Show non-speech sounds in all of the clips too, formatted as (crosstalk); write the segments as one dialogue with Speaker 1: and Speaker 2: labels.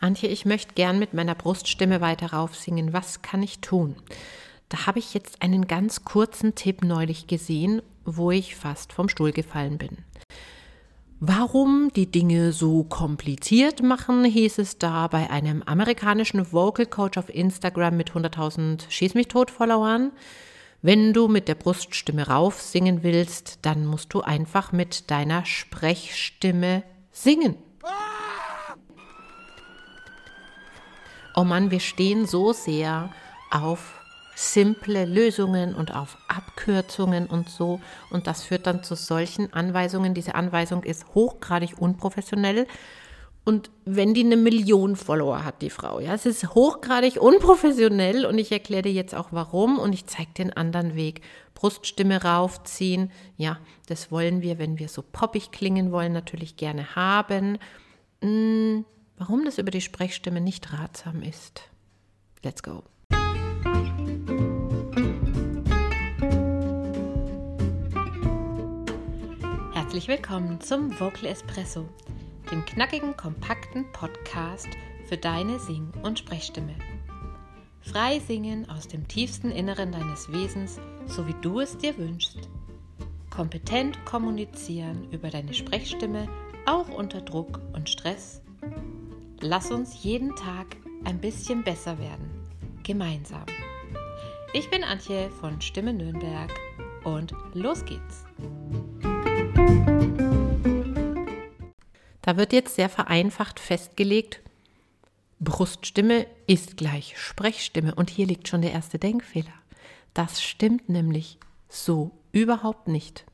Speaker 1: Antje, ich möchte gern mit meiner Bruststimme weiter raufsingen. Was kann ich tun? Da habe ich jetzt einen ganz kurzen Tipp neulich gesehen, wo ich fast vom Stuhl gefallen bin. Warum die Dinge so kompliziert machen, hieß es da bei einem amerikanischen Vocal Coach auf Instagram mit 100.000 Schieß mich tot Followern. Wenn du mit der Bruststimme rauf singen willst, dann musst du einfach mit deiner Sprechstimme singen. Oh Mann, wir stehen so sehr auf simple Lösungen und auf Abkürzungen und so. Und das führt dann zu solchen Anweisungen. Diese Anweisung ist hochgradig unprofessionell. Und wenn die eine Million Follower hat, die Frau, ja, es ist hochgradig unprofessionell und ich erkläre dir jetzt auch warum und ich zeige den anderen Weg. Bruststimme raufziehen, ja, das wollen wir, wenn wir so poppig klingen wollen, natürlich gerne haben. Hm, warum das über die Sprechstimme nicht ratsam ist. Let's go. Herzlich willkommen zum Vocal Espresso, dem knackigen, kompakten Podcast für deine Sing- und Sprechstimme. Frei singen aus dem tiefsten Inneren deines Wesens, so wie du es dir wünschst. Kompetent kommunizieren über deine Sprechstimme, auch unter Druck und Stress. Lass uns jeden Tag ein bisschen besser werden. Gemeinsam. Ich bin Antje von Stimme Nürnberg und los geht's. Da wird jetzt sehr vereinfacht festgelegt, Bruststimme ist gleich Sprechstimme. Und hier liegt schon der erste Denkfehler. Das stimmt nämlich so überhaupt nicht.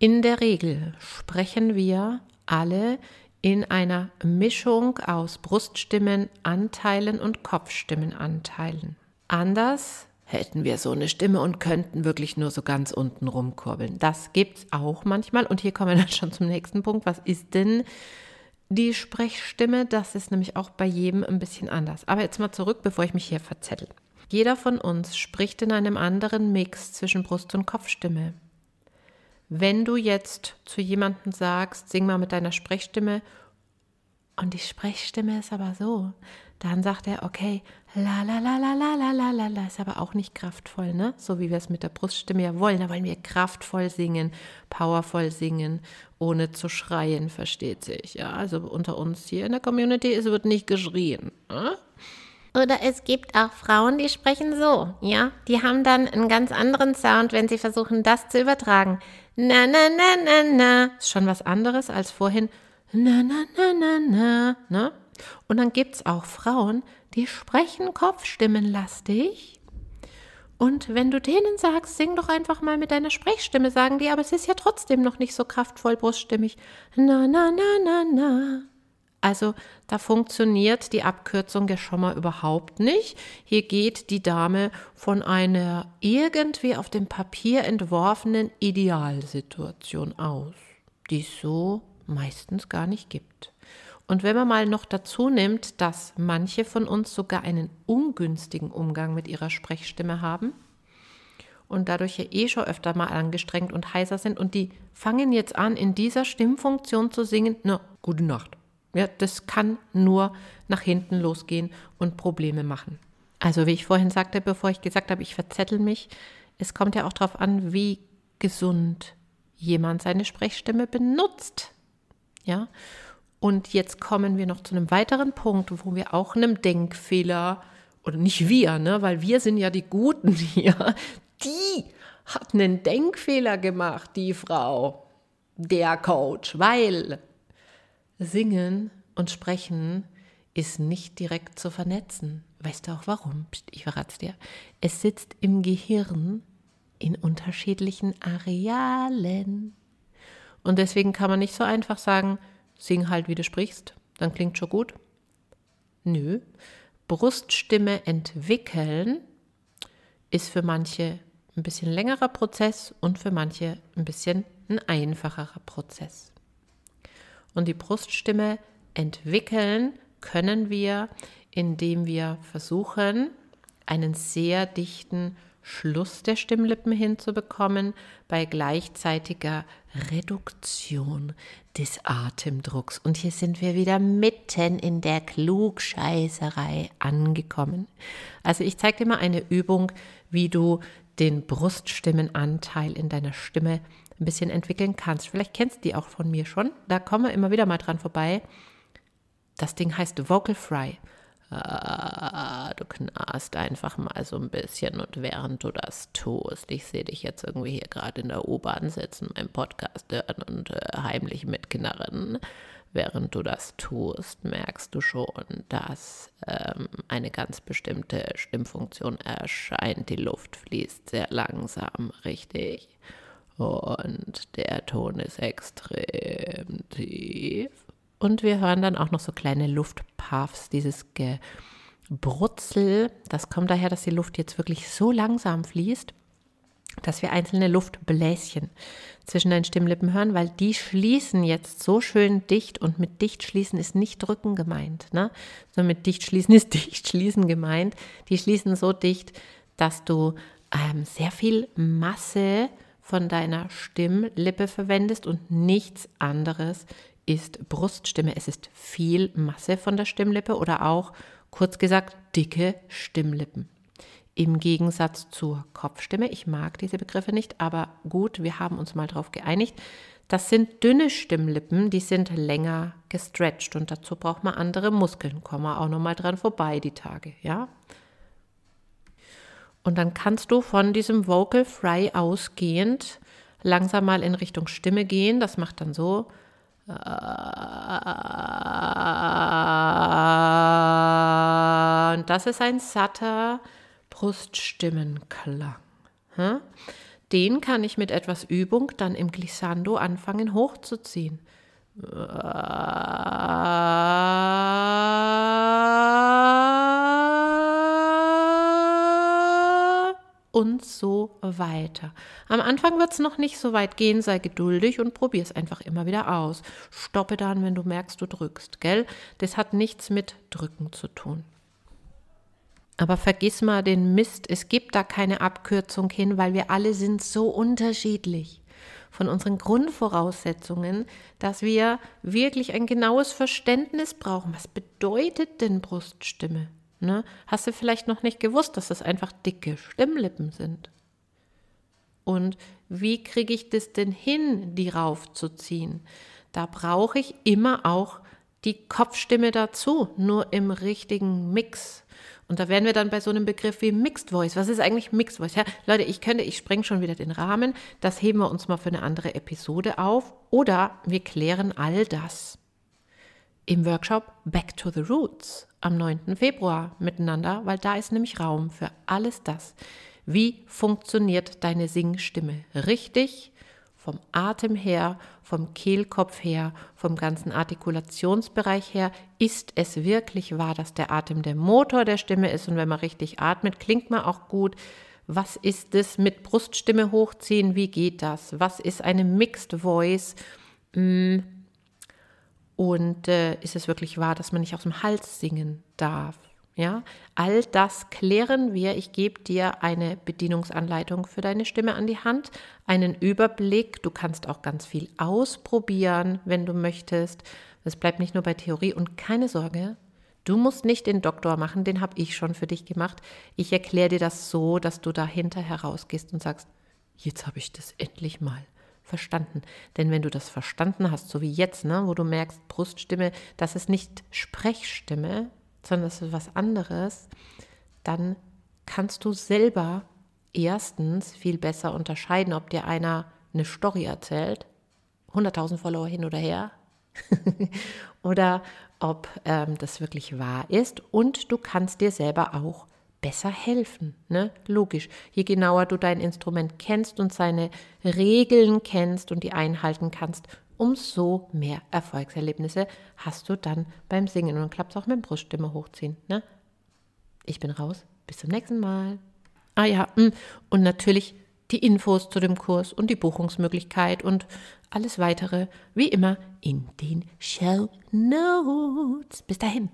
Speaker 1: In der Regel sprechen wir alle in einer Mischung aus Bruststimmenanteilen und Kopfstimmenanteilen. Anders hätten wir so eine Stimme und könnten wirklich nur so ganz unten rumkurbeln. Das gibt es auch manchmal. Und hier kommen wir dann schon zum nächsten Punkt. Was ist denn die Sprechstimme? Das ist nämlich auch bei jedem ein bisschen anders. Aber jetzt mal zurück, bevor ich mich hier verzettel. Jeder von uns spricht in einem anderen Mix zwischen Brust- und Kopfstimme. Wenn du jetzt zu jemandem sagst, sing mal mit deiner Sprechstimme und die Sprechstimme ist aber so, dann sagt er, okay, la la la la la la la la la, ist aber auch nicht kraftvoll, ne? So wie wir es mit der Bruststimme ja wollen. Da wollen wir kraftvoll singen, powervoll singen, ohne zu schreien, versteht sich. Ja, also unter uns hier in der Community, es wird nicht geschrien. Ne?
Speaker 2: Oder es gibt auch Frauen, die sprechen so, ja? Die haben dann einen ganz anderen Sound, wenn sie versuchen, das zu übertragen. Na, na, na, na, na.
Speaker 1: Ist schon was anderes als vorhin. Na, na, na, na, na, ne? Und dann gibt es auch Frauen, die sprechen kopfstimmenlastig. Und wenn du denen sagst, sing doch einfach mal mit deiner Sprechstimme, sagen die, aber es ist ja trotzdem noch nicht so kraftvoll bruststimmig. Na, na, na, na, na. Also da funktioniert die Abkürzung ja schon mal überhaupt nicht. Hier geht die Dame von einer irgendwie auf dem Papier entworfenen Idealsituation aus, die es so meistens gar nicht gibt. Und wenn man mal noch dazu nimmt, dass manche von uns sogar einen ungünstigen Umgang mit ihrer Sprechstimme haben und dadurch ja eh schon öfter mal angestrengt und heißer sind und die fangen jetzt an, in dieser Stimmfunktion zu singen, na, gute Nacht. Ja, das kann nur nach hinten losgehen und Probleme machen. Also wie ich vorhin sagte, bevor ich gesagt habe, ich verzettel mich, es kommt ja auch darauf an, wie gesund jemand seine Sprechstimme benutzt. Ja, und jetzt kommen wir noch zu einem weiteren Punkt, wo wir auch einem Denkfehler, oder nicht wir, ne, weil wir sind ja die Guten (laughs) hier, die hat einen Denkfehler gemacht, die Frau, der Coach, weil Singen und Sprechen ist nicht direkt zu vernetzen. Weißt du auch warum? Ich verrate es dir. Es sitzt im Gehirn in unterschiedlichen Arealen. Und deswegen kann man nicht so einfach sagen, sing halt, wie du sprichst, dann klingt schon gut. Nö. Bruststimme entwickeln ist für manche ein bisschen längerer Prozess und für manche ein bisschen ein einfacherer Prozess. Und die Bruststimme entwickeln können wir, indem wir versuchen, einen sehr dichten Schluss der Stimmlippen hinzubekommen bei gleichzeitiger Reduktion des Atemdrucks. Und hier sind wir wieder mitten in der Klugscheißerei angekommen. Also ich zeige dir mal eine Übung, wie du den Bruststimmenanteil in deiner Stimme ein bisschen entwickeln kannst. Vielleicht kennst du die auch von mir schon. Da kommen wir immer wieder mal dran vorbei. Das Ding heißt Vocal Fry. Ah, du knarrst einfach mal so ein bisschen und während du das tust, ich sehe dich jetzt irgendwie hier gerade in der U-Bahn sitzen, meinen Podcast hören und äh, heimlich mitknarren. Während du das tust, merkst du schon, dass ähm, eine ganz bestimmte Stimmfunktion erscheint. Die Luft fließt sehr langsam, richtig? Und der Ton ist extrem tief. Und wir hören dann auch noch so kleine Luftpuffs, dieses Gebrutzel. Das kommt daher, dass die Luft jetzt wirklich so langsam fließt, dass wir einzelne Luftbläschen zwischen den Stimmlippen hören, weil die schließen jetzt so schön dicht und mit dicht schließen ist nicht drücken gemeint, ne? sondern mit dicht schließen (laughs) ist dicht schließen gemeint. Die schließen so dicht, dass du ähm, sehr viel Masse von deiner Stimmlippe verwendest und nichts anderes ist Bruststimme. Es ist viel Masse von der Stimmlippe oder auch, kurz gesagt, dicke Stimmlippen. Im Gegensatz zur Kopfstimme. Ich mag diese Begriffe nicht, aber gut, wir haben uns mal darauf geeinigt. Das sind dünne Stimmlippen, die sind länger gestretched und dazu braucht man andere Muskeln. Kommen wir auch noch mal dran vorbei die Tage, ja? Und dann kannst du von diesem Vocal Fry ausgehend langsam mal in Richtung Stimme gehen. Das macht dann so. Und das ist ein satter Bruststimmenklang. Den kann ich mit etwas Übung dann im Glissando anfangen hochzuziehen. Und so weiter. Am Anfang wird es noch nicht so weit gehen, sei geduldig und probier es einfach immer wieder aus. Stoppe dann, wenn du merkst, du drückst, gell? Das hat nichts mit Drücken zu tun. Aber vergiss mal den Mist, es gibt da keine Abkürzung hin, weil wir alle sind so unterschiedlich von unseren Grundvoraussetzungen, dass wir wirklich ein genaues Verständnis brauchen. Was bedeutet denn Bruststimme? Ne? Hast du vielleicht noch nicht gewusst, dass das einfach dicke Stimmlippen sind? Und wie kriege ich das denn hin, die raufzuziehen? Da brauche ich immer auch die Kopfstimme dazu, nur im richtigen Mix. Und da wären wir dann bei so einem Begriff wie Mixed Voice. Was ist eigentlich Mixed Voice? Ja, Leute, ich könnte, ich spreng schon wieder den Rahmen. Das heben wir uns mal für eine andere Episode auf. Oder wir klären all das im Workshop Back to the Roots am 9. Februar miteinander, weil da ist nämlich Raum für alles das. Wie funktioniert deine Singstimme richtig? Vom Atem her, vom Kehlkopf her, vom ganzen Artikulationsbereich her. Ist es wirklich wahr, dass der Atem der Motor der Stimme ist und wenn man richtig atmet, klingt man auch gut? Was ist es mit Bruststimme hochziehen? Wie geht das? Was ist eine Mixed Voice? Hm und äh, ist es wirklich wahr, dass man nicht aus dem Hals singen darf? Ja, all das klären wir. Ich gebe dir eine Bedienungsanleitung für deine Stimme an die Hand, einen Überblick. Du kannst auch ganz viel ausprobieren, wenn du möchtest. Es bleibt nicht nur bei Theorie und keine Sorge. Du musst nicht den Doktor machen, den habe ich schon für dich gemacht. Ich erkläre dir das so, dass du dahinter herausgehst und sagst, jetzt habe ich das endlich mal verstanden. Denn wenn du das verstanden hast, so wie jetzt, ne, wo du merkst, Bruststimme, das ist nicht Sprechstimme, sondern das ist was anderes, dann kannst du selber erstens viel besser unterscheiden, ob dir einer eine Story erzählt, 100.000 Follower hin oder her, (laughs) oder ob ähm, das wirklich wahr ist. Und du kannst dir selber auch besser helfen. Ne? Logisch. Je genauer du dein Instrument kennst und seine Regeln kennst und die einhalten kannst, umso mehr Erfolgserlebnisse hast du dann beim Singen. Und dann klappt es auch mit dem Bruststimme hochziehen. Ne? Ich bin raus. Bis zum nächsten Mal. Ah ja, hm. und natürlich die Infos zu dem Kurs und die Buchungsmöglichkeit und alles weitere, wie immer, in den Show Notes. Bis dahin.